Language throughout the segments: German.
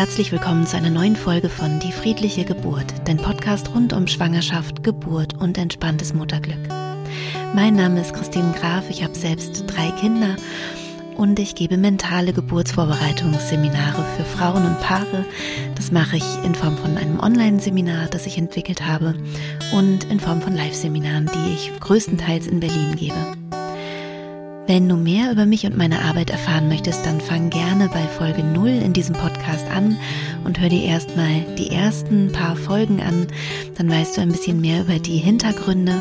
Herzlich willkommen zu einer neuen Folge von Die friedliche Geburt, dein Podcast rund um Schwangerschaft, Geburt und entspanntes Mutterglück. Mein Name ist Christine Graf, ich habe selbst drei Kinder und ich gebe mentale Geburtsvorbereitungsseminare für Frauen und Paare. Das mache ich in Form von einem Online-Seminar, das ich entwickelt habe und in Form von Live-Seminaren, die ich größtenteils in Berlin gebe. Wenn du mehr über mich und meine Arbeit erfahren möchtest, dann fang gerne bei Folge 0 in diesem Podcast an und hör dir erstmal die ersten paar Folgen an. Dann weißt du ein bisschen mehr über die Hintergründe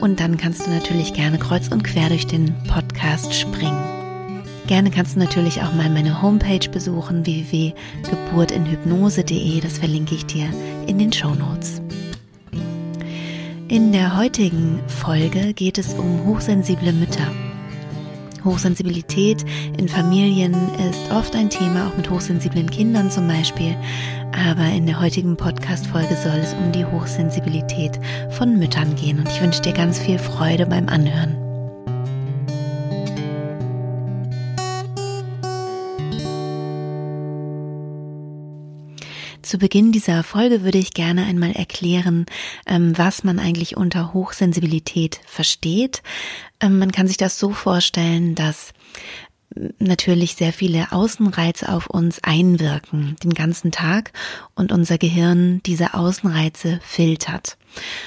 und dann kannst du natürlich gerne kreuz und quer durch den Podcast springen. Gerne kannst du natürlich auch mal meine Homepage besuchen, www.geburtinhypnose.de. Das verlinke ich dir in den Show Notes. In der heutigen Folge geht es um hochsensible Mütter. Hochsensibilität in Familien ist oft ein Thema, auch mit hochsensiblen Kindern zum Beispiel. Aber in der heutigen Podcast-Folge soll es um die Hochsensibilität von Müttern gehen und ich wünsche dir ganz viel Freude beim Anhören. Zu Beginn dieser Folge würde ich gerne einmal erklären, ähm, was man eigentlich unter Hochsensibilität versteht. Ähm, man kann sich das so vorstellen, dass natürlich sehr viele Außenreize auf uns einwirken den ganzen Tag und unser Gehirn diese Außenreize filtert.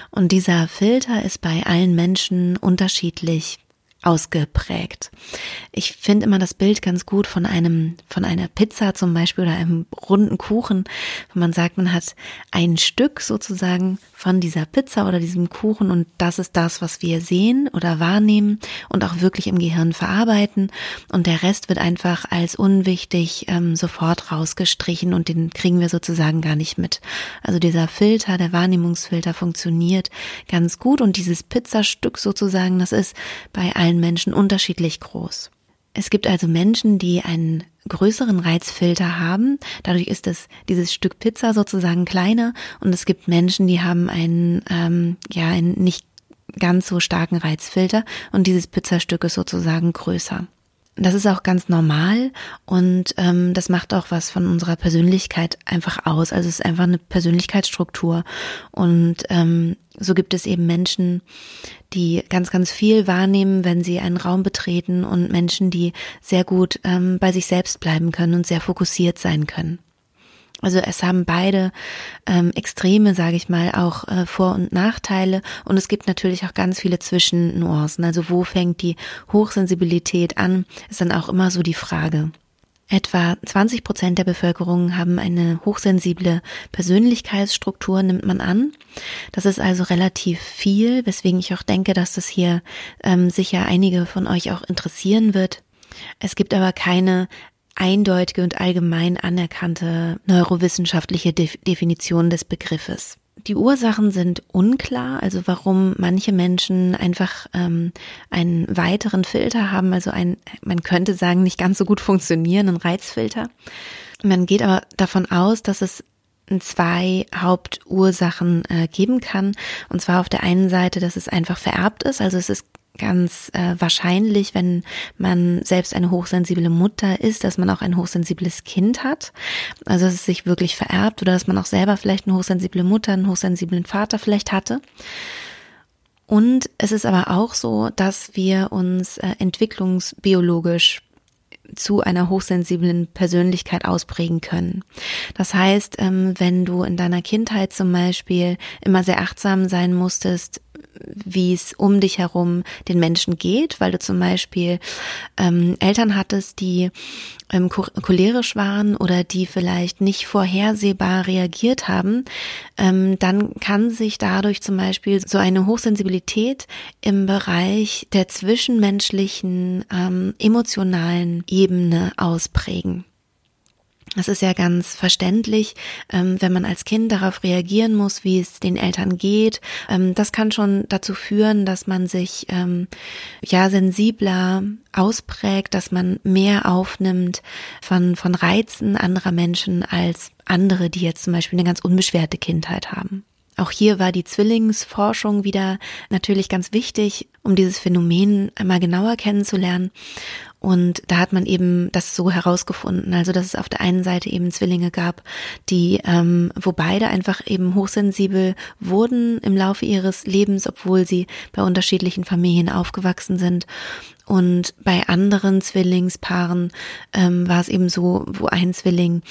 Und dieser Filter ist bei allen Menschen unterschiedlich ausgeprägt. Ich finde immer das Bild ganz gut von einem, von einer Pizza zum Beispiel oder einem runden Kuchen. Wenn man sagt, man hat ein Stück sozusagen von dieser Pizza oder diesem Kuchen und das ist das, was wir sehen oder wahrnehmen und auch wirklich im Gehirn verarbeiten und der Rest wird einfach als unwichtig ähm, sofort rausgestrichen und den kriegen wir sozusagen gar nicht mit. Also dieser Filter, der Wahrnehmungsfilter funktioniert ganz gut und dieses Pizzastück sozusagen, das ist bei allen Menschen unterschiedlich groß. Es gibt also Menschen, die einen größeren Reizfilter haben. Dadurch ist es dieses Stück Pizza sozusagen kleiner. Und es gibt Menschen, die haben einen, ähm, ja, einen nicht ganz so starken Reizfilter und dieses Pizzastück ist sozusagen größer. Das ist auch ganz normal und ähm, das macht auch was von unserer Persönlichkeit einfach aus. Also es ist einfach eine Persönlichkeitsstruktur und ähm, so gibt es eben Menschen, die ganz, ganz viel wahrnehmen, wenn sie einen Raum betreten und Menschen, die sehr gut ähm, bei sich selbst bleiben können und sehr fokussiert sein können. Also es haben beide ähm, Extreme, sage ich mal, auch äh, Vor- und Nachteile. Und es gibt natürlich auch ganz viele Zwischennuancen. Also wo fängt die Hochsensibilität an, ist dann auch immer so die Frage. Etwa 20 Prozent der Bevölkerung haben eine hochsensible Persönlichkeitsstruktur, nimmt man an. Das ist also relativ viel, weswegen ich auch denke, dass das hier ähm, sicher einige von euch auch interessieren wird. Es gibt aber keine eindeutige und allgemein anerkannte neurowissenschaftliche De Definition des Begriffes. Die Ursachen sind unklar, also warum manche Menschen einfach ähm, einen weiteren Filter haben, also ein, man könnte sagen, nicht ganz so gut funktionierenden Reizfilter. Man geht aber davon aus, dass es zwei Hauptursachen äh, geben kann. Und zwar auf der einen Seite, dass es einfach vererbt ist, also es ist ganz äh, wahrscheinlich, wenn man selbst eine hochsensible Mutter ist, dass man auch ein hochsensibles Kind hat. Also dass es sich wirklich vererbt oder dass man auch selber vielleicht eine hochsensible Mutter, einen hochsensiblen Vater vielleicht hatte. Und es ist aber auch so, dass wir uns äh, entwicklungsbiologisch zu einer hochsensiblen Persönlichkeit ausprägen können. Das heißt, ähm, wenn du in deiner Kindheit zum Beispiel immer sehr achtsam sein musstest, wie es um dich herum den Menschen geht, weil du zum Beispiel ähm, Eltern hattest, die ähm, cholerisch waren oder die vielleicht nicht vorhersehbar reagiert haben, ähm, dann kann sich dadurch zum Beispiel so eine Hochsensibilität im Bereich der zwischenmenschlichen ähm, emotionalen Ebene ausprägen. Das ist ja ganz verständlich, ähm, wenn man als Kind darauf reagieren muss, wie es den Eltern geht. Ähm, das kann schon dazu führen, dass man sich ähm, ja sensibler ausprägt, dass man mehr aufnimmt von, von Reizen anderer Menschen als andere, die jetzt zum Beispiel eine ganz unbeschwerte Kindheit haben. Auch hier war die Zwillingsforschung wieder natürlich ganz wichtig, um dieses Phänomen einmal genauer kennenzulernen. Und da hat man eben das so herausgefunden, also dass es auf der einen Seite eben Zwillinge gab, die, ähm, wo beide einfach eben hochsensibel wurden im Laufe ihres Lebens, obwohl sie bei unterschiedlichen Familien aufgewachsen sind. Und bei anderen Zwillingspaaren ähm, war es eben so, wo ein Zwilling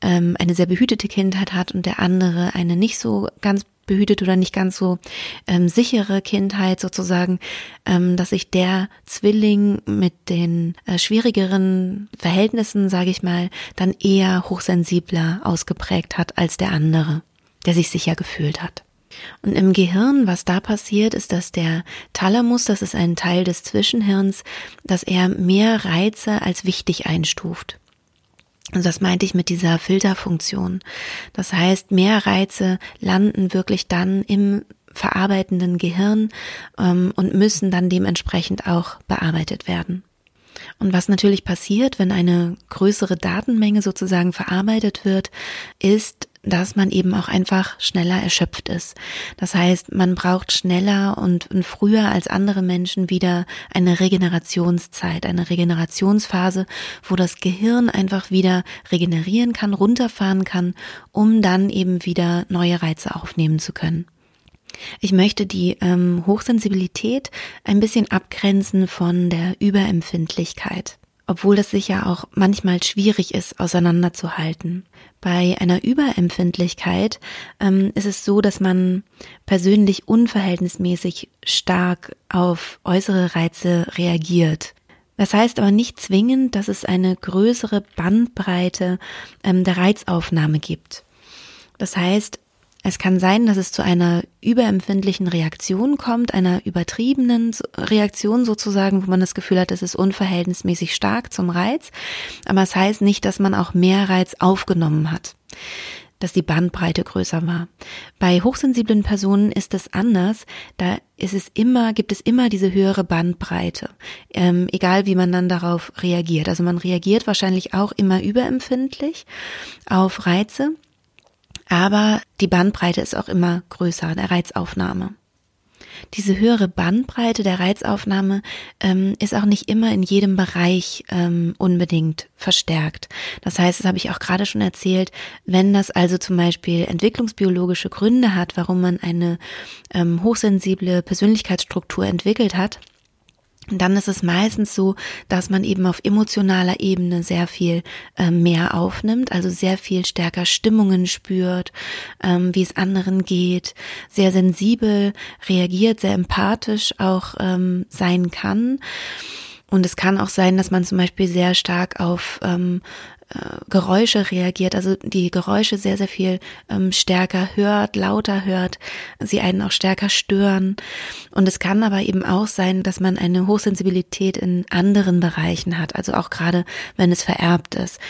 ähm, eine sehr behütete Kindheit hat und der andere eine nicht so ganz behütet oder nicht ganz so ähm, sichere Kindheit sozusagen, ähm, dass sich der Zwilling mit den äh, schwierigeren Verhältnissen, sage ich mal, dann eher hochsensibler ausgeprägt hat als der andere, der sich sicher gefühlt hat. Und im Gehirn, was da passiert, ist, dass der Thalamus, das ist ein Teil des Zwischenhirns, dass er mehr Reize als wichtig einstuft. Und das meinte ich mit dieser Filterfunktion. Das heißt, mehr Reize landen wirklich dann im verarbeitenden Gehirn ähm, und müssen dann dementsprechend auch bearbeitet werden. Und was natürlich passiert, wenn eine größere Datenmenge sozusagen verarbeitet wird, ist, dass man eben auch einfach schneller erschöpft ist. Das heißt, man braucht schneller und, früher als andere Menschen wieder eine Regenerationszeit, eine Regenerationsphase, wo das Gehirn einfach wieder regenerieren kann, runterfahren kann, um dann eben wieder neue Reize aufnehmen zu können. Ich möchte die ähm, Hochsensibilität ein bisschen abgrenzen von der Überempfindlichkeit obwohl das sicher auch manchmal schwierig ist, auseinanderzuhalten. Bei einer Überempfindlichkeit ähm, ist es so, dass man persönlich unverhältnismäßig stark auf äußere Reize reagiert. Das heißt aber nicht zwingend, dass es eine größere Bandbreite ähm, der Reizaufnahme gibt. Das heißt, es kann sein, dass es zu einer überempfindlichen Reaktion kommt, einer übertriebenen Reaktion sozusagen, wo man das Gefühl hat, es ist unverhältnismäßig stark zum Reiz. Aber es heißt nicht, dass man auch mehr Reiz aufgenommen hat dass die Bandbreite größer war. Bei hochsensiblen Personen ist es anders. Da ist es immer, gibt es immer diese höhere Bandbreite, ähm, egal wie man dann darauf reagiert. Also man reagiert wahrscheinlich auch immer überempfindlich auf Reize, aber die Bandbreite ist auch immer größer, der Reizaufnahme. Diese höhere Bandbreite der Reizaufnahme ähm, ist auch nicht immer in jedem Bereich ähm, unbedingt verstärkt. Das heißt, das habe ich auch gerade schon erzählt, wenn das also zum Beispiel entwicklungsbiologische Gründe hat, warum man eine ähm, hochsensible Persönlichkeitsstruktur entwickelt hat, dann ist es meistens so, dass man eben auf emotionaler Ebene sehr viel äh, mehr aufnimmt, also sehr viel stärker Stimmungen spürt, ähm, wie es anderen geht, sehr sensibel reagiert, sehr empathisch auch ähm, sein kann. Und es kann auch sein, dass man zum Beispiel sehr stark auf ähm, äh, Geräusche reagiert, also die Geräusche sehr, sehr viel ähm, stärker hört, lauter hört, sie einen auch stärker stören. Und es kann aber eben auch sein, dass man eine Hochsensibilität in anderen Bereichen hat, also auch gerade wenn es vererbt ist.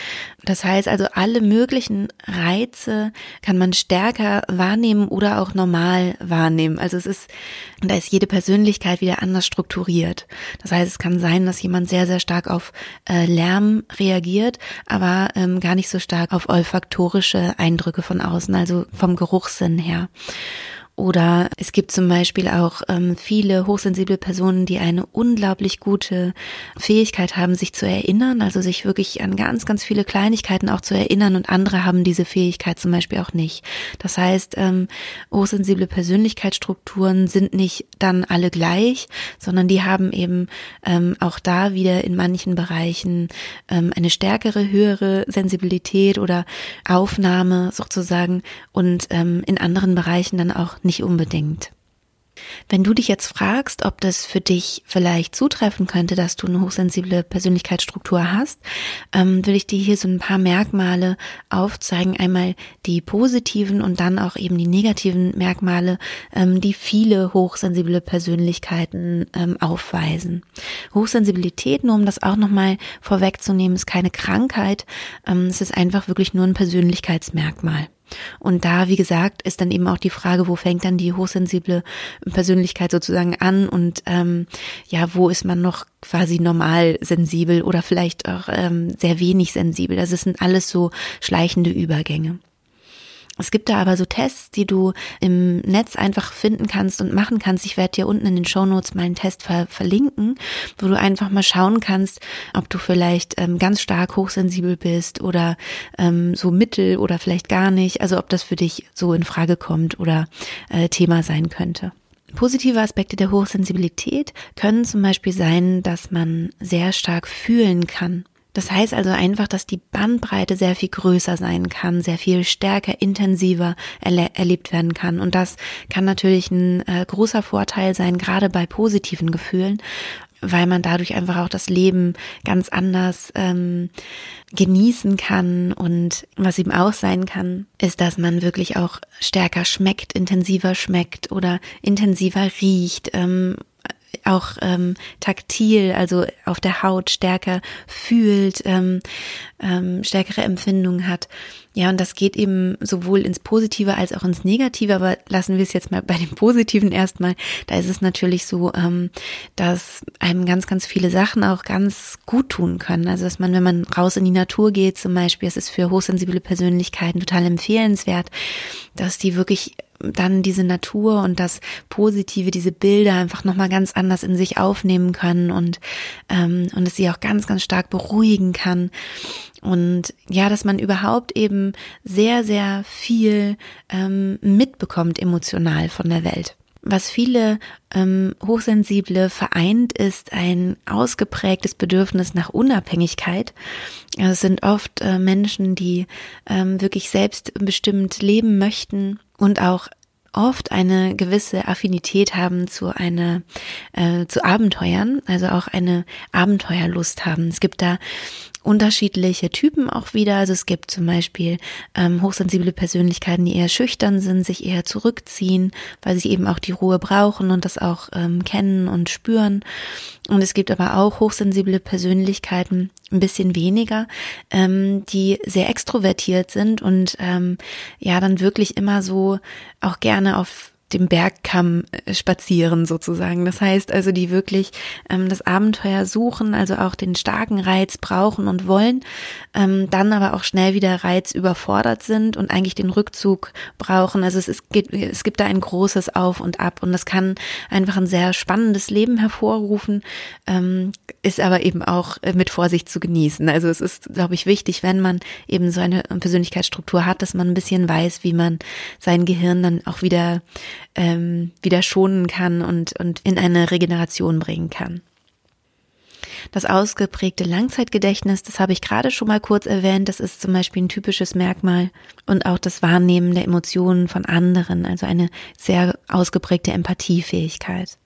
Das heißt also, alle möglichen Reize kann man stärker wahrnehmen oder auch normal wahrnehmen. Also es ist, da ist jede Persönlichkeit wieder anders strukturiert. Das heißt, es kann sein, dass jemand sehr, sehr stark auf äh, Lärm reagiert, aber ähm, gar nicht so stark auf olfaktorische Eindrücke von außen, also vom Geruchssinn her. Oder es gibt zum Beispiel auch ähm, viele hochsensible Personen, die eine unglaublich gute Fähigkeit haben, sich zu erinnern, also sich wirklich an ganz, ganz viele Kleinigkeiten auch zu erinnern und andere haben diese Fähigkeit zum Beispiel auch nicht. Das heißt, ähm, hochsensible Persönlichkeitsstrukturen sind nicht dann alle gleich, sondern die haben eben ähm, auch da wieder in manchen Bereichen ähm, eine stärkere, höhere Sensibilität oder Aufnahme sozusagen und ähm, in anderen Bereichen dann auch nicht unbedingt. Wenn du dich jetzt fragst, ob das für dich vielleicht zutreffen könnte, dass du eine hochsensible Persönlichkeitsstruktur hast, ähm, will ich dir hier so ein paar Merkmale aufzeigen. Einmal die positiven und dann auch eben die negativen Merkmale, ähm, die viele hochsensible Persönlichkeiten ähm, aufweisen. Hochsensibilität, nur um das auch nochmal vorwegzunehmen, ist keine Krankheit. Es ist einfach wirklich nur ein Persönlichkeitsmerkmal. Und da, wie gesagt, ist dann eben auch die Frage, wo fängt dann die hochsensible Persönlichkeit sozusagen an und ähm, ja, wo ist man noch quasi normal sensibel oder vielleicht auch ähm, sehr wenig sensibel. Das sind alles so schleichende Übergänge. Es gibt da aber so Tests, die du im Netz einfach finden kannst und machen kannst. Ich werde dir unten in den Show Notes mal einen Test ver verlinken, wo du einfach mal schauen kannst, ob du vielleicht ähm, ganz stark hochsensibel bist oder ähm, so mittel oder vielleicht gar nicht. Also ob das für dich so in Frage kommt oder äh, Thema sein könnte. Positive Aspekte der Hochsensibilität können zum Beispiel sein, dass man sehr stark fühlen kann. Das heißt also einfach, dass die Bandbreite sehr viel größer sein kann, sehr viel stärker, intensiver erle erlebt werden kann. Und das kann natürlich ein äh, großer Vorteil sein, gerade bei positiven Gefühlen, weil man dadurch einfach auch das Leben ganz anders ähm, genießen kann. Und was eben auch sein kann, ist, dass man wirklich auch stärker schmeckt, intensiver schmeckt oder intensiver riecht. Ähm, auch ähm, taktil, also auf der Haut stärker fühlt, ähm, ähm, stärkere Empfindungen hat. Ja, und das geht eben sowohl ins Positive als auch ins Negative, aber lassen wir es jetzt mal bei dem Positiven erstmal. Da ist es natürlich so, ähm, dass einem ganz, ganz viele Sachen auch ganz gut tun können. Also dass man, wenn man raus in die Natur geht zum Beispiel, es ist für hochsensible Persönlichkeiten total empfehlenswert, dass die wirklich dann diese Natur und das Positive, diese Bilder einfach nochmal ganz anders in sich aufnehmen können und, ähm, und es sie auch ganz, ganz stark beruhigen kann. Und ja, dass man überhaupt eben sehr, sehr viel ähm, mitbekommt emotional von der Welt. Was viele ähm, Hochsensible vereint, ist ein ausgeprägtes Bedürfnis nach Unabhängigkeit. Also es sind oft äh, Menschen, die ähm, wirklich selbstbestimmt leben möchten und auch oft eine gewisse Affinität haben zu einer äh, zu Abenteuern, also auch eine Abenteuerlust haben. Es gibt da unterschiedliche Typen auch wieder. Also es gibt zum Beispiel ähm, hochsensible Persönlichkeiten, die eher schüchtern sind, sich eher zurückziehen, weil sie eben auch die Ruhe brauchen und das auch ähm, kennen und spüren. Und es gibt aber auch hochsensible Persönlichkeiten, ein bisschen weniger, ähm, die sehr extrovertiert sind und ähm, ja dann wirklich immer so auch gerne auf dem Bergkamm äh, spazieren sozusagen. Das heißt also, die wirklich ähm, das Abenteuer suchen, also auch den starken Reiz brauchen und wollen, ähm, dann aber auch schnell wieder Reiz überfordert sind und eigentlich den Rückzug brauchen. Also es, ist, es gibt da ein großes Auf und Ab und das kann einfach ein sehr spannendes Leben hervorrufen, ähm, ist aber eben auch äh, mit Vorsicht zu genießen. Also es ist, glaube ich, wichtig, wenn man eben so eine Persönlichkeitsstruktur hat, dass man ein bisschen weiß, wie man sein Gehirn dann auch wieder ähm, wieder schonen kann und, und in eine Regeneration bringen kann. Das ausgeprägte Langzeitgedächtnis, das habe ich gerade schon mal kurz erwähnt, das ist zum Beispiel ein typisches Merkmal und auch das Wahrnehmen der Emotionen von anderen, also eine sehr ausgeprägte Empathiefähigkeit.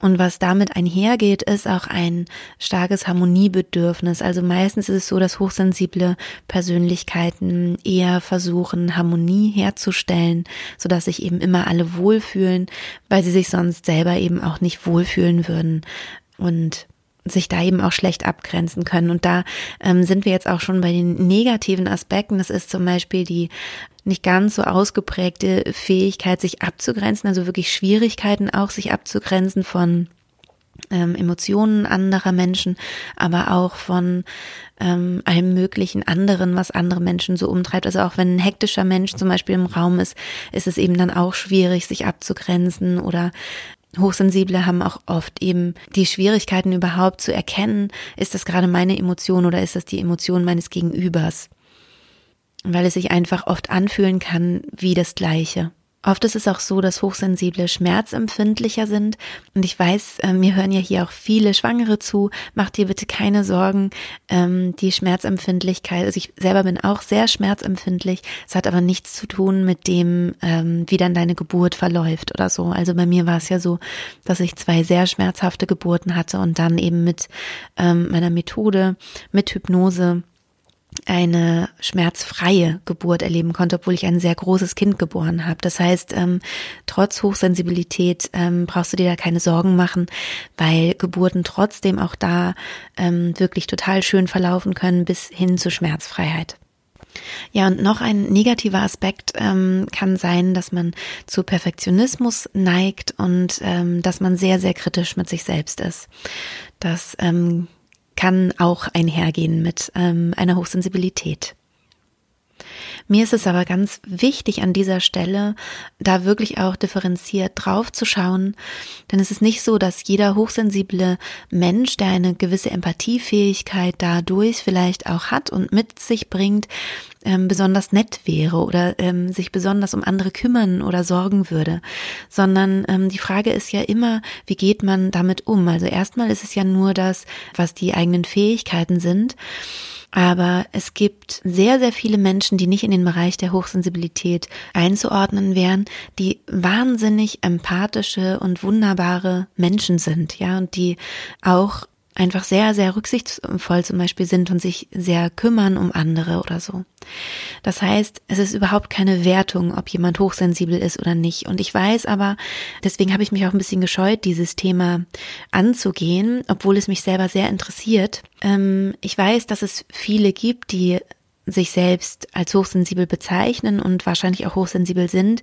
Und was damit einhergeht, ist auch ein starkes Harmoniebedürfnis. Also meistens ist es so, dass hochsensible Persönlichkeiten eher versuchen, Harmonie herzustellen, sodass sich eben immer alle wohlfühlen, weil sie sich sonst selber eben auch nicht wohlfühlen würden. Und sich da eben auch schlecht abgrenzen können. Und da ähm, sind wir jetzt auch schon bei den negativen Aspekten. Das ist zum Beispiel die nicht ganz so ausgeprägte Fähigkeit, sich abzugrenzen, also wirklich Schwierigkeiten auch, sich abzugrenzen von ähm, Emotionen anderer Menschen, aber auch von ähm, allem möglichen anderen, was andere Menschen so umtreibt. Also auch wenn ein hektischer Mensch zum Beispiel im Raum ist, ist es eben dann auch schwierig, sich abzugrenzen oder Hochsensible haben auch oft eben die Schwierigkeiten überhaupt zu erkennen, ist das gerade meine Emotion oder ist das die Emotion meines Gegenübers weil es sich einfach oft anfühlen kann wie das Gleiche. Oft ist es auch so, dass Hochsensible schmerzempfindlicher sind. Und ich weiß, äh, mir hören ja hier auch viele Schwangere zu. Mach dir bitte keine Sorgen. Ähm, die Schmerzempfindlichkeit, also ich selber bin auch sehr schmerzempfindlich. Es hat aber nichts zu tun mit dem, ähm, wie dann deine Geburt verläuft oder so. Also bei mir war es ja so, dass ich zwei sehr schmerzhafte Geburten hatte und dann eben mit ähm, meiner Methode, mit Hypnose eine schmerzfreie Geburt erleben konnte, obwohl ich ein sehr großes Kind geboren habe. Das heißt, ähm, trotz Hochsensibilität ähm, brauchst du dir da keine Sorgen machen, weil Geburten trotzdem auch da ähm, wirklich total schön verlaufen können bis hin zur Schmerzfreiheit. Ja, und noch ein negativer Aspekt ähm, kann sein, dass man zu Perfektionismus neigt und ähm, dass man sehr, sehr kritisch mit sich selbst ist. Das ähm, kann auch einhergehen mit ähm, einer Hochsensibilität. Mir ist es aber ganz wichtig an dieser Stelle, da wirklich auch differenziert drauf zu schauen, denn es ist nicht so, dass jeder hochsensible Mensch, der eine gewisse Empathiefähigkeit dadurch vielleicht auch hat und mit sich bringt, ähm, besonders nett wäre oder ähm, sich besonders um andere kümmern oder sorgen würde, sondern ähm, die Frage ist ja immer, wie geht man damit um? Also erstmal ist es ja nur das, was die eigenen Fähigkeiten sind. Aber es gibt sehr, sehr viele Menschen, die nicht in den Bereich der Hochsensibilität einzuordnen wären, die wahnsinnig empathische und wunderbare Menschen sind, ja, und die auch einfach sehr, sehr rücksichtsvoll zum Beispiel sind und sich sehr kümmern um andere oder so. Das heißt, es ist überhaupt keine Wertung, ob jemand hochsensibel ist oder nicht. Und ich weiß aber, deswegen habe ich mich auch ein bisschen gescheut, dieses Thema anzugehen, obwohl es mich selber sehr interessiert. Ähm, ich weiß, dass es viele gibt, die sich selbst als hochsensibel bezeichnen und wahrscheinlich auch hochsensibel sind,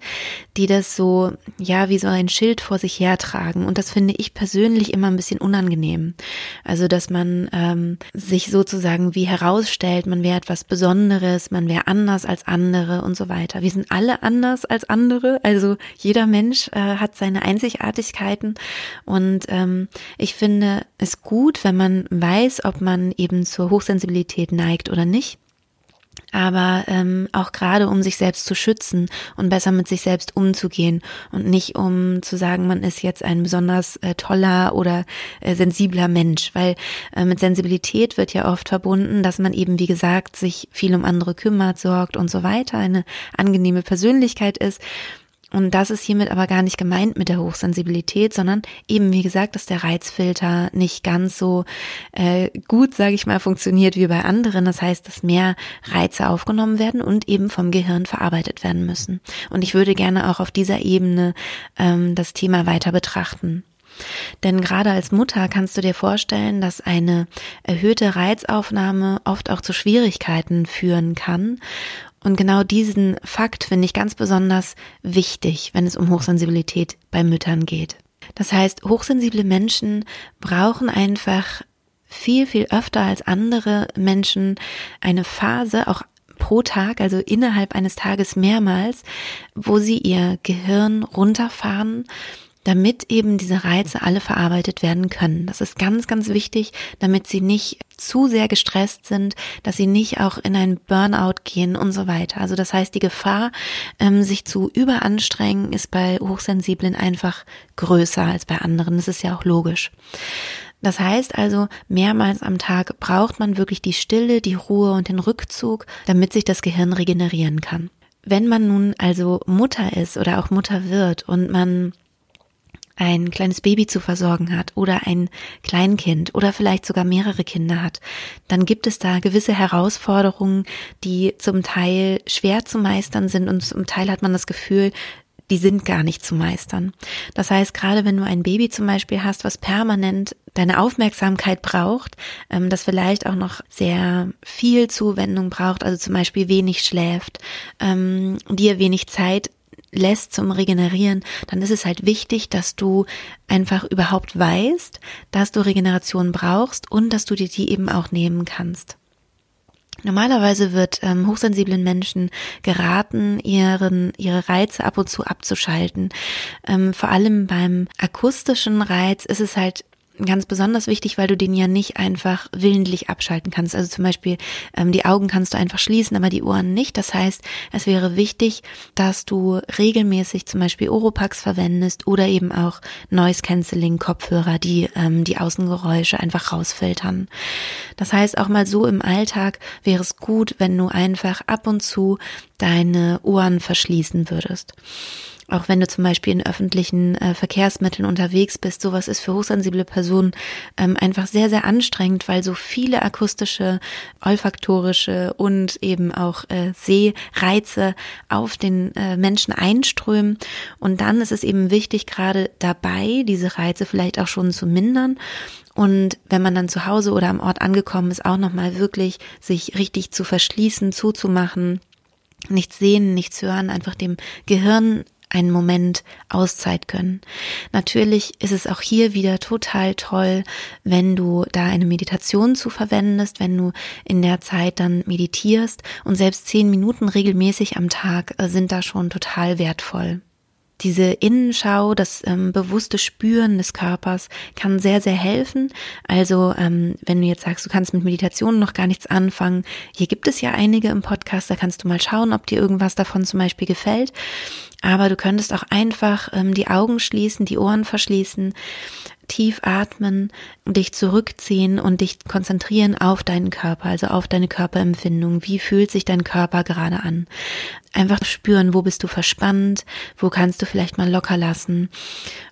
die das so, ja, wie so ein Schild vor sich hertragen. Und das finde ich persönlich immer ein bisschen unangenehm. Also, dass man ähm, sich sozusagen wie herausstellt, man wäre etwas Besonderes, man wäre anders als andere und so weiter. Wir sind alle anders als andere. Also jeder Mensch äh, hat seine Einzigartigkeiten. Und ähm, ich finde es gut, wenn man weiß, ob man eben zur Hochsensibilität neigt oder nicht aber ähm, auch gerade um sich selbst zu schützen und besser mit sich selbst umzugehen und nicht um zu sagen, man ist jetzt ein besonders äh, toller oder äh, sensibler Mensch, weil äh, mit Sensibilität wird ja oft verbunden, dass man eben, wie gesagt, sich viel um andere kümmert, sorgt und so weiter, eine angenehme Persönlichkeit ist. Und das ist hiermit aber gar nicht gemeint mit der Hochsensibilität, sondern eben, wie gesagt, dass der Reizfilter nicht ganz so äh, gut, sage ich mal, funktioniert wie bei anderen. Das heißt, dass mehr Reize aufgenommen werden und eben vom Gehirn verarbeitet werden müssen. Und ich würde gerne auch auf dieser Ebene ähm, das Thema weiter betrachten. Denn gerade als Mutter kannst du dir vorstellen, dass eine erhöhte Reizaufnahme oft auch zu Schwierigkeiten führen kann und genau diesen Fakt finde ich ganz besonders wichtig, wenn es um Hochsensibilität bei Müttern geht. Das heißt, hochsensible Menschen brauchen einfach viel, viel öfter als andere Menschen eine Phase, auch pro Tag, also innerhalb eines Tages mehrmals, wo sie ihr Gehirn runterfahren damit eben diese Reize alle verarbeitet werden können. Das ist ganz, ganz wichtig, damit sie nicht zu sehr gestresst sind, dass sie nicht auch in ein Burnout gehen und so weiter. Also das heißt, die Gefahr, ähm, sich zu überanstrengen, ist bei Hochsensiblen einfach größer als bei anderen. Das ist ja auch logisch. Das heißt also, mehrmals am Tag braucht man wirklich die Stille, die Ruhe und den Rückzug, damit sich das Gehirn regenerieren kann. Wenn man nun also Mutter ist oder auch Mutter wird und man ein kleines Baby zu versorgen hat oder ein Kleinkind oder vielleicht sogar mehrere Kinder hat, dann gibt es da gewisse Herausforderungen, die zum Teil schwer zu meistern sind und zum Teil hat man das Gefühl, die sind gar nicht zu meistern. Das heißt, gerade wenn du ein Baby zum Beispiel hast, was permanent deine Aufmerksamkeit braucht, ähm, das vielleicht auch noch sehr viel Zuwendung braucht, also zum Beispiel wenig schläft, ähm, dir wenig Zeit lässt zum Regenerieren, dann ist es halt wichtig, dass du einfach überhaupt weißt, dass du Regeneration brauchst und dass du dir die eben auch nehmen kannst. Normalerweise wird ähm, hochsensiblen Menschen geraten, ihren, ihre Reize ab und zu abzuschalten. Ähm, vor allem beim akustischen Reiz ist es halt ganz besonders wichtig, weil du den ja nicht einfach willentlich abschalten kannst. Also zum Beispiel ähm, die Augen kannst du einfach schließen, aber die Ohren nicht. Das heißt, es wäre wichtig, dass du regelmäßig zum Beispiel Oropax verwendest oder eben auch Noise Cancelling Kopfhörer, die ähm, die Außengeräusche einfach rausfiltern. Das heißt, auch mal so im Alltag wäre es gut, wenn du einfach ab und zu deine Ohren verschließen würdest. Auch wenn du zum Beispiel in öffentlichen äh, Verkehrsmitteln unterwegs bist, sowas ist für hochsensible Personen ähm, einfach sehr, sehr anstrengend, weil so viele akustische, olfaktorische und eben auch äh, Sehreize auf den äh, Menschen einströmen. Und dann ist es eben wichtig, gerade dabei diese Reize vielleicht auch schon zu mindern und wenn man dann zu Hause oder am Ort angekommen ist, auch nochmal wirklich sich richtig zu verschließen, zuzumachen, nichts sehen, nichts hören, einfach dem Gehirn einen Moment Auszeit können. Natürlich ist es auch hier wieder total toll, wenn du da eine Meditation zu verwendest, wenn du in der Zeit dann meditierst und selbst zehn Minuten regelmäßig am Tag äh, sind da schon total wertvoll. Diese Innenschau, das ähm, bewusste Spüren des Körpers kann sehr, sehr helfen. Also ähm, wenn du jetzt sagst, du kannst mit Meditation noch gar nichts anfangen, hier gibt es ja einige im Podcast, da kannst du mal schauen, ob dir irgendwas davon zum Beispiel gefällt. Aber du könntest auch einfach ähm, die Augen schließen, die Ohren verschließen, tief atmen, dich zurückziehen und dich konzentrieren auf deinen Körper, also auf deine Körperempfindung. Wie fühlt sich dein Körper gerade an? Einfach spüren, wo bist du verspannt, wo kannst du vielleicht mal locker lassen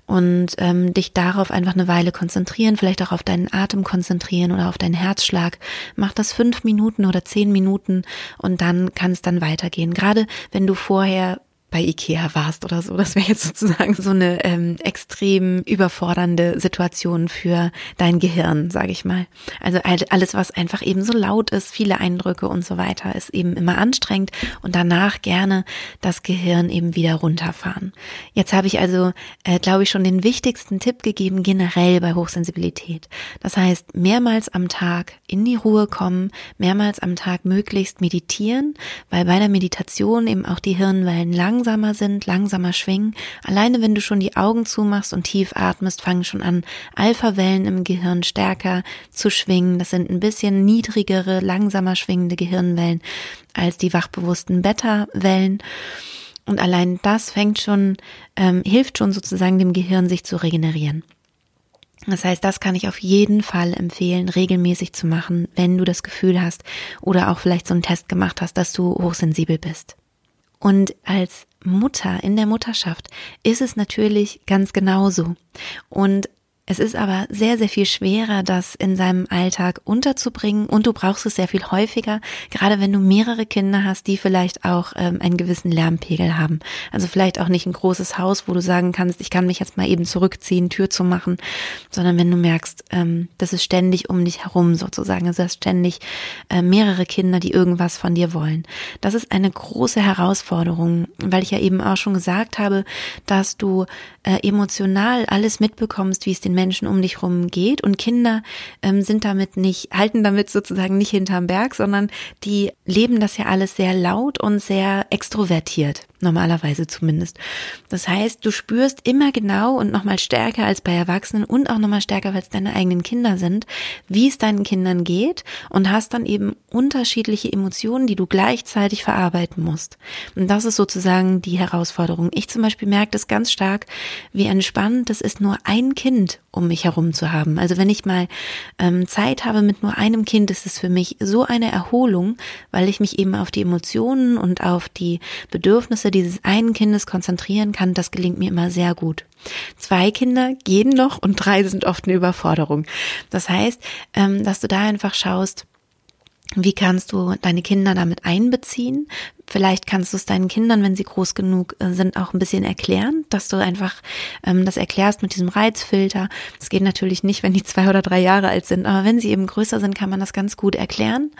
und ähm, dich darauf einfach eine Weile konzentrieren, vielleicht auch auf deinen Atem konzentrieren oder auf deinen Herzschlag. Mach das fünf Minuten oder zehn Minuten und dann kann es dann weitergehen. Gerade wenn du vorher bei Ikea warst oder so. Das wäre jetzt sozusagen so eine ähm, extrem überfordernde Situation für dein Gehirn, sage ich mal. Also alles, was einfach eben so laut ist, viele Eindrücke und so weiter, ist eben immer anstrengend und danach gerne das Gehirn eben wieder runterfahren. Jetzt habe ich also, äh, glaube ich, schon den wichtigsten Tipp gegeben generell bei Hochsensibilität. Das heißt, mehrmals am Tag in die Ruhe kommen, mehrmals am Tag möglichst meditieren, weil bei der Meditation eben auch die Hirnwellen langsam langsamer sind, langsamer schwingen. Alleine wenn du schon die Augen zumachst und tief atmest, fangen schon an, Alpha-Wellen im Gehirn stärker zu schwingen. Das sind ein bisschen niedrigere, langsamer schwingende Gehirnwellen als die wachbewussten Beta-Wellen. Und allein das fängt schon, ähm, hilft schon sozusagen dem Gehirn, sich zu regenerieren. Das heißt, das kann ich auf jeden Fall empfehlen, regelmäßig zu machen, wenn du das Gefühl hast oder auch vielleicht so einen Test gemacht hast, dass du hochsensibel bist. Und als Mutter in der Mutterschaft ist es natürlich ganz genauso. Und es ist aber sehr, sehr viel schwerer, das in seinem Alltag unterzubringen und du brauchst es sehr viel häufiger, gerade wenn du mehrere Kinder hast, die vielleicht auch ähm, einen gewissen Lärmpegel haben. Also vielleicht auch nicht ein großes Haus, wo du sagen kannst, ich kann mich jetzt mal eben zurückziehen, Tür zu machen, sondern wenn du merkst, ähm, das ist ständig um dich herum sozusagen, also hast ständig äh, mehrere Kinder, die irgendwas von dir wollen. Das ist eine große Herausforderung, weil ich ja eben auch schon gesagt habe, dass du äh, emotional alles mitbekommst, wie es den Menschen um dich rum geht. Und Kinder ähm, sind damit nicht, halten damit sozusagen nicht hinterm Berg, sondern die leben das ja alles sehr laut und sehr extrovertiert normalerweise zumindest. Das heißt, du spürst immer genau und nochmal stärker als bei Erwachsenen und auch nochmal stärker, weil es deine eigenen Kinder sind, wie es deinen Kindern geht und hast dann eben unterschiedliche Emotionen, die du gleichzeitig verarbeiten musst. Und das ist sozusagen die Herausforderung. Ich zum Beispiel merke das ganz stark, wie entspannend es ist, nur ein Kind um mich herum zu haben. Also wenn ich mal ähm, Zeit habe mit nur einem Kind, ist es für mich so eine Erholung, weil ich mich eben auf die Emotionen und auf die Bedürfnisse dieses einen Kindes konzentrieren kann, das gelingt mir immer sehr gut. Zwei Kinder gehen noch und drei sind oft eine Überforderung. Das heißt, ähm, dass du da einfach schaust, wie kannst du deine Kinder damit einbeziehen? Vielleicht kannst du es deinen Kindern, wenn sie groß genug äh, sind, auch ein bisschen erklären, dass du einfach ähm, das erklärst mit diesem Reizfilter. Es geht natürlich nicht, wenn die zwei oder drei Jahre alt sind, aber wenn sie eben größer sind, kann man das ganz gut erklären.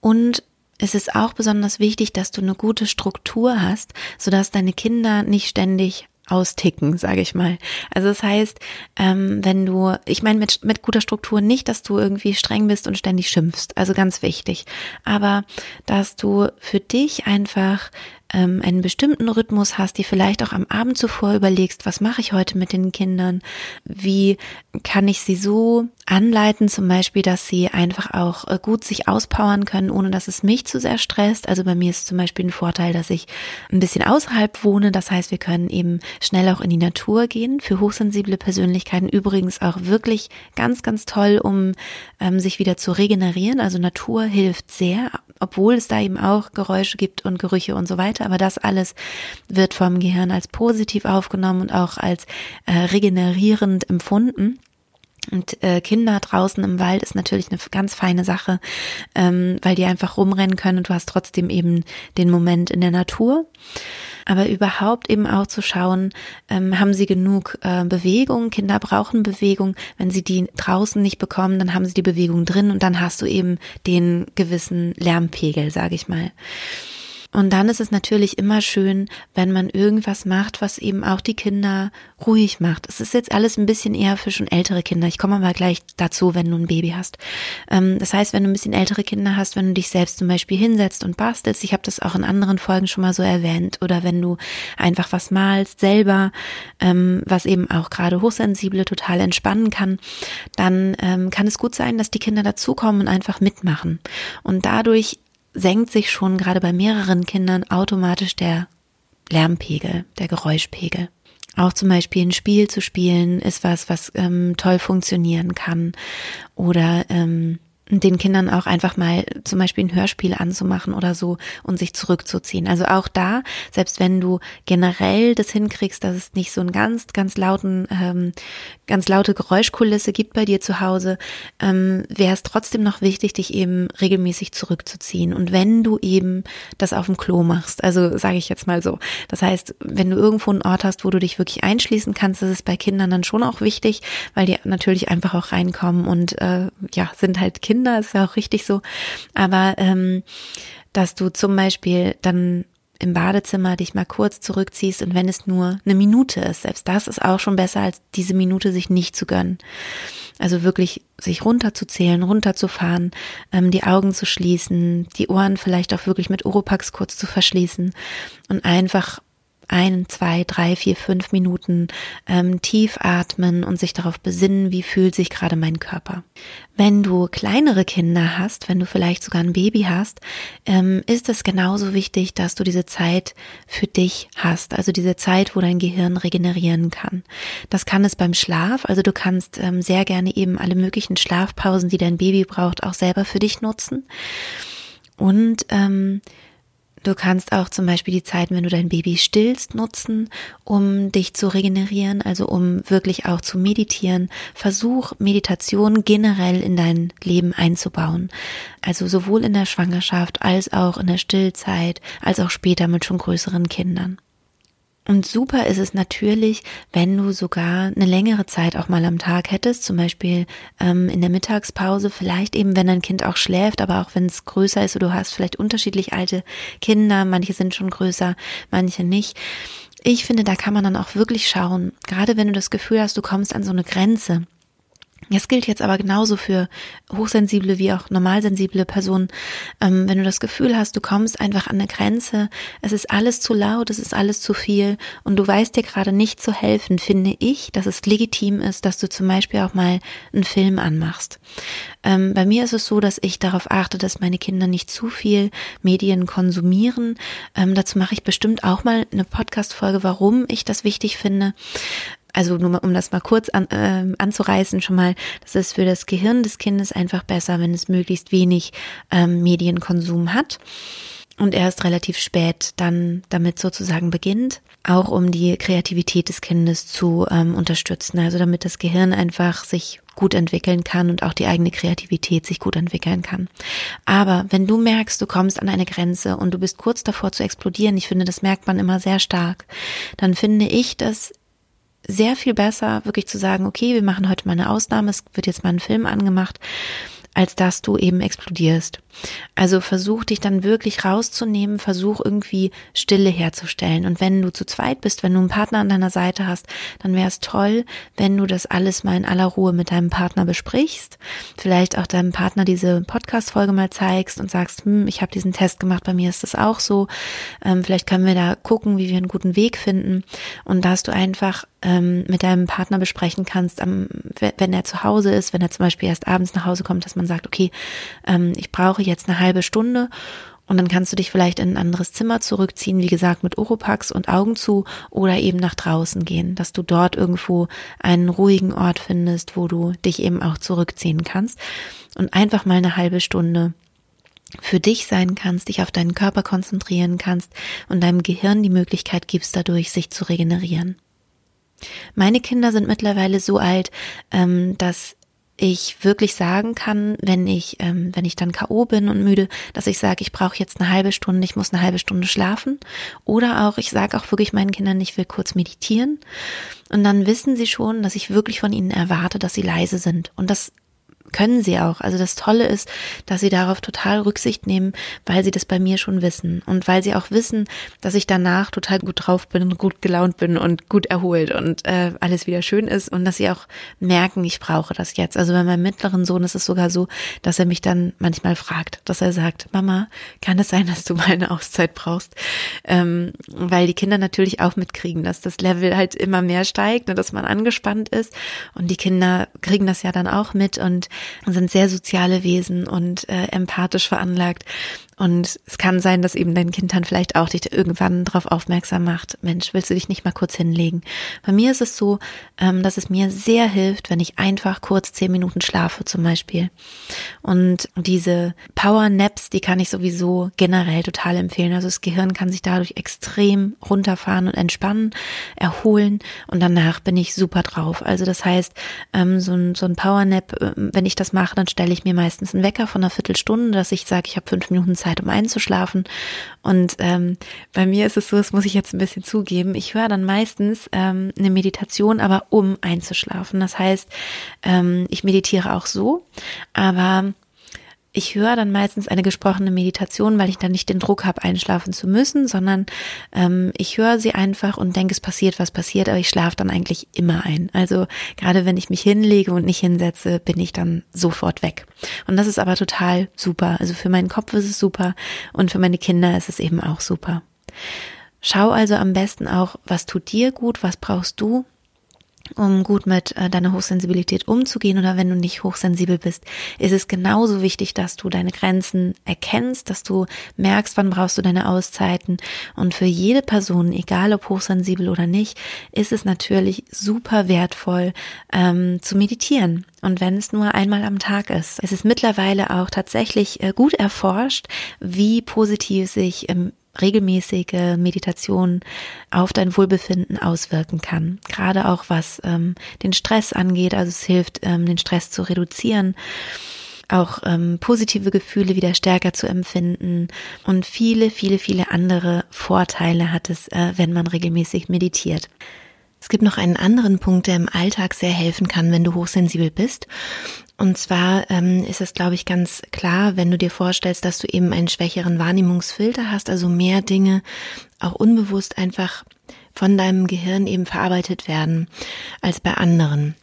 Und es ist auch besonders wichtig, dass du eine gute Struktur hast, sodass deine Kinder nicht ständig austicken, sage ich mal. Also das heißt, ähm, wenn du, ich meine mit, mit guter Struktur nicht, dass du irgendwie streng bist und ständig schimpfst, also ganz wichtig, aber dass du für dich einfach ähm, einen bestimmten Rhythmus hast, die vielleicht auch am Abend zuvor überlegst, was mache ich heute mit den Kindern, wie kann ich sie so anleiten, zum Beispiel, dass sie einfach auch äh, gut sich auspowern können, ohne dass es mich zu sehr stresst. Also bei mir ist zum Beispiel ein Vorteil, dass ich ein bisschen außerhalb wohne. Das heißt, wir können eben schnell auch in die Natur gehen. Für hochsensible Persönlichkeiten übrigens auch wirklich ganz, ganz toll, um ähm, sich wieder zu regenerieren. Also Natur hilft sehr, obwohl es da eben auch Geräusche gibt und Gerüche und so weiter. Aber das alles wird vom Gehirn als positiv aufgenommen und auch als äh, regenerierend empfunden. Und äh, Kinder draußen im Wald ist natürlich eine ganz feine Sache, ähm, weil die einfach rumrennen können und du hast trotzdem eben den Moment in der Natur. Aber überhaupt eben auch zu schauen, ähm, haben sie genug äh, Bewegung? Kinder brauchen Bewegung. Wenn sie die draußen nicht bekommen, dann haben sie die Bewegung drin und dann hast du eben den gewissen Lärmpegel, sage ich mal. Und dann ist es natürlich immer schön, wenn man irgendwas macht, was eben auch die Kinder ruhig macht. Es ist jetzt alles ein bisschen eher für schon ältere Kinder. Ich komme aber gleich dazu, wenn du ein Baby hast. Ähm, das heißt, wenn du ein bisschen ältere Kinder hast, wenn du dich selbst zum Beispiel hinsetzt und bastelst, ich habe das auch in anderen Folgen schon mal so erwähnt, oder wenn du einfach was malst selber, ähm, was eben auch gerade Hochsensible total entspannen kann, dann ähm, kann es gut sein, dass die Kinder dazukommen und einfach mitmachen. Und dadurch senkt sich schon gerade bei mehreren Kindern automatisch der Lärmpegel, der Geräuschpegel. Auch zum Beispiel ein Spiel zu spielen ist was, was ähm, toll funktionieren kann. Oder ähm, den Kindern auch einfach mal zum Beispiel ein Hörspiel anzumachen oder so und sich zurückzuziehen. Also auch da, selbst wenn du generell das hinkriegst, dass es nicht so einen ganz, ganz lauten, ähm, ganz laute Geräuschkulisse gibt bei dir zu Hause, ähm, wäre es trotzdem noch wichtig, dich eben regelmäßig zurückzuziehen. Und wenn du eben das auf dem Klo machst, also sage ich jetzt mal so, das heißt, wenn du irgendwo einen Ort hast, wo du dich wirklich einschließen kannst, das ist bei Kindern dann schon auch wichtig, weil die natürlich einfach auch reinkommen und äh, ja, sind halt Kinder Kinder, ist ja auch richtig so. Aber ähm, dass du zum Beispiel dann im Badezimmer dich mal kurz zurückziehst und wenn es nur eine Minute ist, selbst das ist auch schon besser, als diese Minute sich nicht zu gönnen. Also wirklich sich runterzuzählen, runterzufahren, ähm, die Augen zu schließen, die Ohren vielleicht auch wirklich mit Oropax kurz zu verschließen und einfach ein, zwei, drei, vier, fünf Minuten ähm, tief atmen und sich darauf besinnen, wie fühlt sich gerade mein Körper. Wenn du kleinere Kinder hast, wenn du vielleicht sogar ein Baby hast, ähm, ist es genauso wichtig, dass du diese Zeit für dich hast, also diese Zeit, wo dein Gehirn regenerieren kann. Das kann es beim Schlaf, also du kannst ähm, sehr gerne eben alle möglichen Schlafpausen, die dein Baby braucht, auch selber für dich nutzen. Und ähm, Du kannst auch zum Beispiel die Zeiten, wenn du dein Baby stillst, nutzen, um dich zu regenerieren, also um wirklich auch zu meditieren. Versuch Meditation generell in dein Leben einzubauen. Also sowohl in der Schwangerschaft als auch in der Stillzeit, als auch später mit schon größeren Kindern. Und super ist es natürlich, wenn du sogar eine längere Zeit auch mal am Tag hättest, zum Beispiel ähm, in der Mittagspause, vielleicht eben, wenn dein Kind auch schläft, aber auch wenn es größer ist oder du hast vielleicht unterschiedlich alte Kinder, manche sind schon größer, manche nicht. Ich finde, da kann man dann auch wirklich schauen, gerade wenn du das Gefühl hast, du kommst an so eine Grenze, das gilt jetzt aber genauso für hochsensible wie auch normalsensible Personen. Ähm, wenn du das Gefühl hast, du kommst einfach an eine Grenze, es ist alles zu laut, es ist alles zu viel und du weißt dir gerade nicht zu helfen, finde ich, dass es legitim ist, dass du zum Beispiel auch mal einen Film anmachst. Ähm, bei mir ist es so, dass ich darauf achte, dass meine Kinder nicht zu viel Medien konsumieren. Ähm, dazu mache ich bestimmt auch mal eine Podcast-Folge, warum ich das wichtig finde also nur mal, um das mal kurz an, äh, anzureißen, schon mal, das ist für das Gehirn des Kindes einfach besser, wenn es möglichst wenig ähm, Medienkonsum hat und erst relativ spät dann damit sozusagen beginnt, auch um die Kreativität des Kindes zu ähm, unterstützen, also damit das Gehirn einfach sich gut entwickeln kann und auch die eigene Kreativität sich gut entwickeln kann. Aber wenn du merkst, du kommst an eine Grenze und du bist kurz davor zu explodieren, ich finde, das merkt man immer sehr stark, dann finde ich das sehr viel besser, wirklich zu sagen, okay, wir machen heute mal eine Ausnahme, es wird jetzt mal ein Film angemacht als dass du eben explodierst. Also versuch dich dann wirklich rauszunehmen, versuch irgendwie Stille herzustellen. Und wenn du zu zweit bist, wenn du einen Partner an deiner Seite hast, dann wäre es toll, wenn du das alles mal in aller Ruhe mit deinem Partner besprichst. Vielleicht auch deinem Partner diese Podcast-Folge mal zeigst und sagst, hm, ich habe diesen Test gemacht, bei mir ist das auch so. Ähm, vielleicht können wir da gucken, wie wir einen guten Weg finden. Und dass du einfach ähm, mit deinem Partner besprechen kannst, ähm, wenn er zu Hause ist, wenn er zum Beispiel erst abends nach Hause kommt, dass man sagt, okay, ähm, ich brauche jetzt eine halbe Stunde und dann kannst du dich vielleicht in ein anderes Zimmer zurückziehen, wie gesagt, mit Oropax und Augen zu oder eben nach draußen gehen, dass du dort irgendwo einen ruhigen Ort findest, wo du dich eben auch zurückziehen kannst und einfach mal eine halbe Stunde für dich sein kannst, dich auf deinen Körper konzentrieren kannst und deinem Gehirn die Möglichkeit gibst, dadurch sich zu regenerieren. Meine Kinder sind mittlerweile so alt, ähm, dass ich wirklich sagen kann, wenn ich, ähm, wenn ich dann K.O. bin und müde, dass ich sage, ich brauche jetzt eine halbe Stunde, ich muss eine halbe Stunde schlafen. Oder auch, ich sage auch wirklich meinen Kindern, ich will kurz meditieren. Und dann wissen sie schon, dass ich wirklich von ihnen erwarte, dass sie leise sind. Und das können sie auch. Also das Tolle ist, dass sie darauf total Rücksicht nehmen, weil sie das bei mir schon wissen und weil sie auch wissen, dass ich danach total gut drauf bin und gut gelaunt bin und gut erholt und äh, alles wieder schön ist und dass sie auch merken, ich brauche das jetzt. Also bei meinem mittleren Sohn ist es sogar so, dass er mich dann manchmal fragt, dass er sagt, Mama, kann es sein, dass du mal eine Auszeit brauchst? Ähm, weil die Kinder natürlich auch mitkriegen, dass das Level halt immer mehr steigt, ne, dass man angespannt ist und die Kinder kriegen das ja dann auch mit und sind sehr soziale Wesen und äh, empathisch veranlagt. Und es kann sein, dass eben dein Kind dann vielleicht auch dich irgendwann darauf aufmerksam macht, Mensch, willst du dich nicht mal kurz hinlegen? Bei mir ist es so, ähm, dass es mir sehr hilft, wenn ich einfach kurz zehn Minuten schlafe zum Beispiel. Und diese Power Naps, die kann ich sowieso generell total empfehlen. Also das Gehirn kann sich dadurch extrem runterfahren und entspannen, erholen und danach bin ich super drauf. Also das heißt, ähm, so ein, so ein Power Nap, äh, wenn ich das mache, dann stelle ich mir meistens einen Wecker von einer Viertelstunde, dass ich sage, ich habe fünf Minuten Zeit Zeit, um einzuschlafen. Und ähm, bei mir ist es so, das muss ich jetzt ein bisschen zugeben, ich höre dann meistens ähm, eine Meditation, aber um einzuschlafen. Das heißt, ähm, ich meditiere auch so, aber ich höre dann meistens eine gesprochene Meditation, weil ich dann nicht den Druck habe, einschlafen zu müssen, sondern ähm, ich höre sie einfach und denke, es passiert, was passiert, aber ich schlafe dann eigentlich immer ein. Also gerade wenn ich mich hinlege und nicht hinsetze, bin ich dann sofort weg. Und das ist aber total super. Also für meinen Kopf ist es super und für meine Kinder ist es eben auch super. Schau also am besten auch, was tut dir gut, was brauchst du um gut mit äh, deiner Hochsensibilität umzugehen oder wenn du nicht hochsensibel bist, ist es genauso wichtig, dass du deine Grenzen erkennst, dass du merkst, wann brauchst du deine Auszeiten. Und für jede Person, egal ob hochsensibel oder nicht, ist es natürlich super wertvoll ähm, zu meditieren. Und wenn es nur einmal am Tag ist. Es ist mittlerweile auch tatsächlich äh, gut erforscht, wie positiv sich ähm, regelmäßige Meditation auf dein Wohlbefinden auswirken kann. Gerade auch was ähm, den Stress angeht, also es hilft, ähm, den Stress zu reduzieren auch ähm, positive Gefühle wieder stärker zu empfinden und viele, viele, viele andere Vorteile hat es, äh, wenn man regelmäßig meditiert. Es gibt noch einen anderen Punkt, der im Alltag sehr helfen kann, wenn du hochsensibel bist. Und zwar ähm, ist es, glaube ich, ganz klar, wenn du dir vorstellst, dass du eben einen schwächeren Wahrnehmungsfilter hast, also mehr Dinge auch unbewusst einfach von deinem Gehirn eben verarbeitet werden als bei anderen.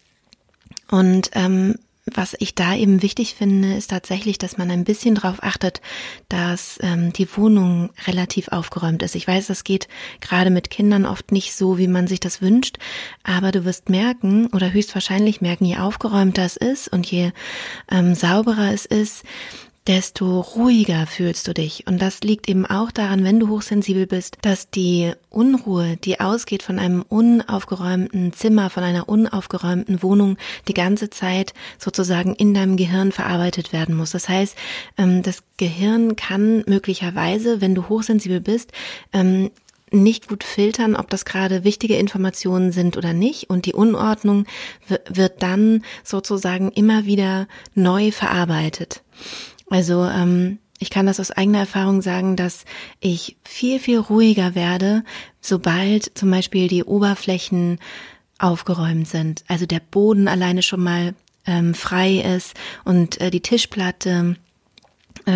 Und ähm, was ich da eben wichtig finde, ist tatsächlich, dass man ein bisschen darauf achtet, dass ähm, die Wohnung relativ aufgeräumt ist. Ich weiß, das geht gerade mit Kindern oft nicht so, wie man sich das wünscht, aber du wirst merken oder höchstwahrscheinlich merken, je aufgeräumter es ist und je ähm, sauberer es ist, desto ruhiger fühlst du dich. Und das liegt eben auch daran, wenn du hochsensibel bist, dass die Unruhe, die ausgeht von einem unaufgeräumten Zimmer, von einer unaufgeräumten Wohnung, die ganze Zeit sozusagen in deinem Gehirn verarbeitet werden muss. Das heißt, ähm, das Gehirn kann möglicherweise, wenn du hochsensibel bist, ähm, nicht gut filtern, ob das gerade wichtige Informationen sind oder nicht. Und die Unordnung wird dann sozusagen immer wieder neu verarbeitet. Also ähm, ich kann das aus eigener Erfahrung sagen, dass ich viel, viel ruhiger werde, sobald zum Beispiel die Oberflächen aufgeräumt sind. Also der Boden alleine schon mal ähm, frei ist und äh, die Tischplatte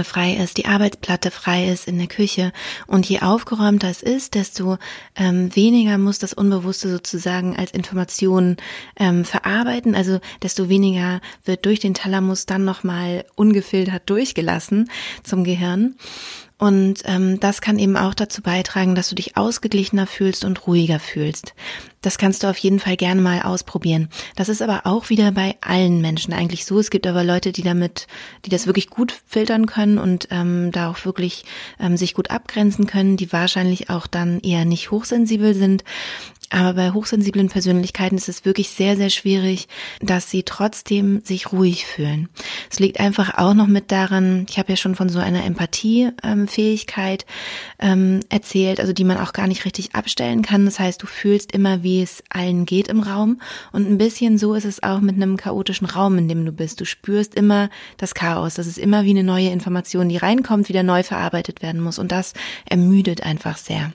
frei ist, die Arbeitsplatte frei ist in der Küche. Und je aufgeräumter es ist, desto ähm, weniger muss das Unbewusste sozusagen als Information ähm, verarbeiten. Also desto weniger wird durch den Thalamus dann nochmal ungefiltert durchgelassen zum Gehirn. Und ähm, das kann eben auch dazu beitragen, dass du dich ausgeglichener fühlst und ruhiger fühlst. Das kannst du auf jeden Fall gerne mal ausprobieren. Das ist aber auch wieder bei allen Menschen eigentlich so. Es gibt aber Leute, die damit, die das wirklich gut filtern können und ähm, da auch wirklich ähm, sich gut abgrenzen können, die wahrscheinlich auch dann eher nicht hochsensibel sind. Aber bei hochsensiblen Persönlichkeiten ist es wirklich sehr, sehr schwierig, dass sie trotzdem sich ruhig fühlen. Es liegt einfach auch noch mit daran, ich habe ja schon von so einer Empathiefähigkeit ähm, erzählt, also die man auch gar nicht richtig abstellen kann. Das heißt, du fühlst immer, wie es allen geht im Raum. Und ein bisschen so ist es auch mit einem chaotischen Raum, in dem du bist. Du spürst immer das Chaos. Das ist immer wie eine neue Information, die reinkommt, wieder neu verarbeitet werden muss. Und das ermüdet einfach sehr.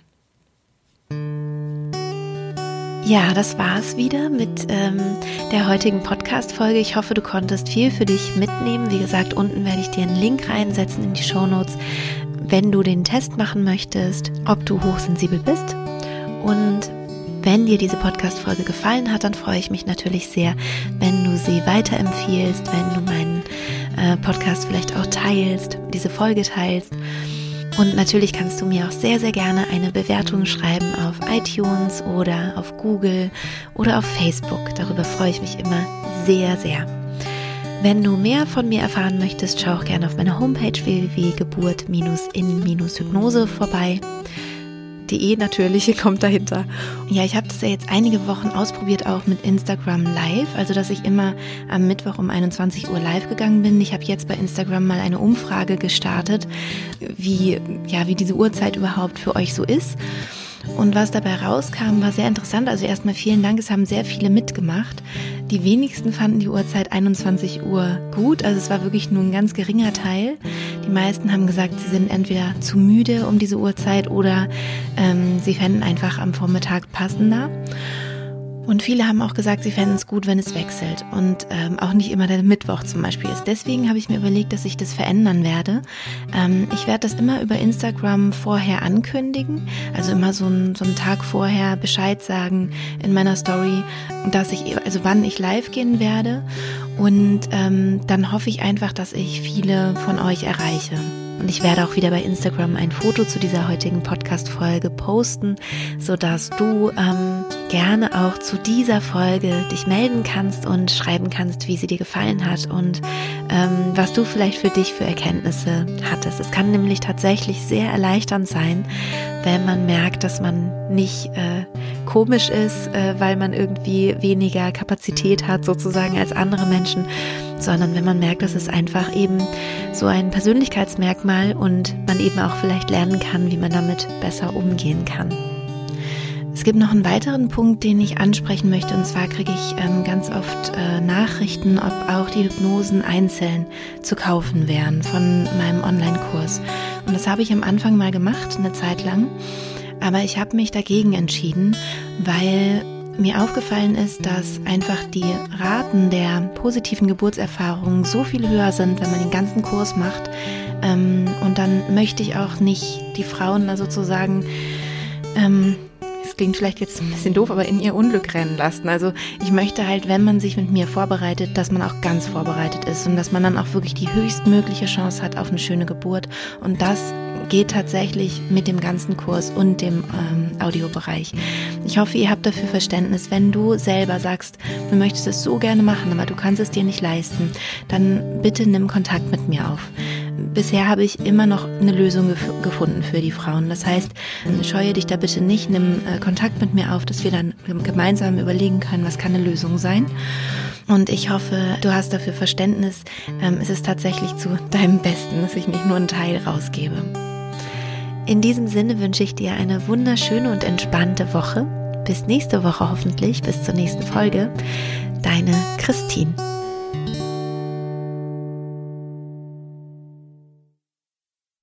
Ja, das war's wieder mit ähm, der heutigen Podcast-Folge. Ich hoffe, du konntest viel für dich mitnehmen. Wie gesagt, unten werde ich dir einen Link reinsetzen in die Show Notes, wenn du den Test machen möchtest, ob du hochsensibel bist. Und wenn dir diese Podcast-Folge gefallen hat, dann freue ich mich natürlich sehr, wenn du sie weiterempfiehlst, wenn du meinen äh, Podcast vielleicht auch teilst, diese Folge teilst. Und natürlich kannst du mir auch sehr, sehr gerne eine Bewertung schreiben auf iTunes oder auf Google oder auf Facebook. Darüber freue ich mich immer sehr, sehr. Wenn du mehr von mir erfahren möchtest, schau auch gerne auf meiner Homepage www.geburt-in-hypnose vorbei. Die E natürlich kommt dahinter. Ja, ich habe das ja jetzt einige Wochen ausprobiert, auch mit Instagram Live, also dass ich immer am Mittwoch um 21 Uhr live gegangen bin. Ich habe jetzt bei Instagram mal eine Umfrage gestartet, wie, ja, wie diese Uhrzeit überhaupt für euch so ist. Und was dabei rauskam, war sehr interessant. Also erstmal vielen Dank, es haben sehr viele mitgemacht. Die wenigsten fanden die Uhrzeit 21 Uhr gut, also es war wirklich nur ein ganz geringer Teil. Die meisten haben gesagt, sie sind entweder zu müde um diese Uhrzeit oder ähm, sie fänden einfach am Vormittag passender. Und viele haben auch gesagt, sie fänden es gut, wenn es wechselt und ähm, auch nicht immer der Mittwoch zum Beispiel ist. Deswegen habe ich mir überlegt, dass ich das verändern werde. Ähm, ich werde das immer über Instagram vorher ankündigen, also immer so, ein, so einen Tag vorher Bescheid sagen in meiner Story, dass ich, also wann ich live gehen werde. Und ähm, dann hoffe ich einfach, dass ich viele von euch erreiche. Und ich werde auch wieder bei Instagram ein Foto zu dieser heutigen Podcast-Folge posten, sodass du ähm, gerne auch zu dieser Folge dich melden kannst und schreiben kannst, wie sie dir gefallen hat und ähm, was du vielleicht für dich für Erkenntnisse hattest. Es kann nämlich tatsächlich sehr erleichternd sein, wenn man merkt, dass man nicht äh, komisch ist, äh, weil man irgendwie weniger Kapazität hat sozusagen als andere Menschen, sondern wenn man merkt, dass es einfach eben so ein Persönlichkeitsmerkmal und man eben auch vielleicht lernen kann, wie man damit besser umgehen kann. Es gibt noch einen weiteren Punkt, den ich ansprechen möchte, und zwar kriege ich ähm, ganz oft äh, Nachrichten, ob auch die Hypnosen einzeln zu kaufen wären von meinem Online-Kurs. Und das habe ich am Anfang mal gemacht, eine Zeit lang, aber ich habe mich dagegen entschieden, weil mir aufgefallen ist, dass einfach die Raten der positiven Geburtserfahrungen so viel höher sind, wenn man den ganzen Kurs macht. Ähm, und dann möchte ich auch nicht die Frauen da sozusagen, ähm, klingt vielleicht jetzt ein bisschen doof, aber in ihr Unglück rennen lassen. Also ich möchte halt, wenn man sich mit mir vorbereitet, dass man auch ganz vorbereitet ist und dass man dann auch wirklich die höchstmögliche Chance hat auf eine schöne Geburt. Und das geht tatsächlich mit dem ganzen Kurs und dem ähm, Audiobereich. Ich hoffe, ihr habt dafür Verständnis. Wenn du selber sagst, du möchtest es so gerne machen, aber du kannst es dir nicht leisten, dann bitte nimm Kontakt mit mir auf. Bisher habe ich immer noch eine Lösung gef gefunden für die Frauen. Das heißt, scheue dich da bitte nicht, nimm äh, Kontakt mit mir auf, dass wir dann gemeinsam überlegen können, was kann eine Lösung sein. Und ich hoffe, du hast dafür Verständnis. Ähm, es ist tatsächlich zu deinem Besten, dass ich nicht nur einen Teil rausgebe. In diesem Sinne wünsche ich dir eine wunderschöne und entspannte Woche. Bis nächste Woche hoffentlich, bis zur nächsten Folge. Deine Christine.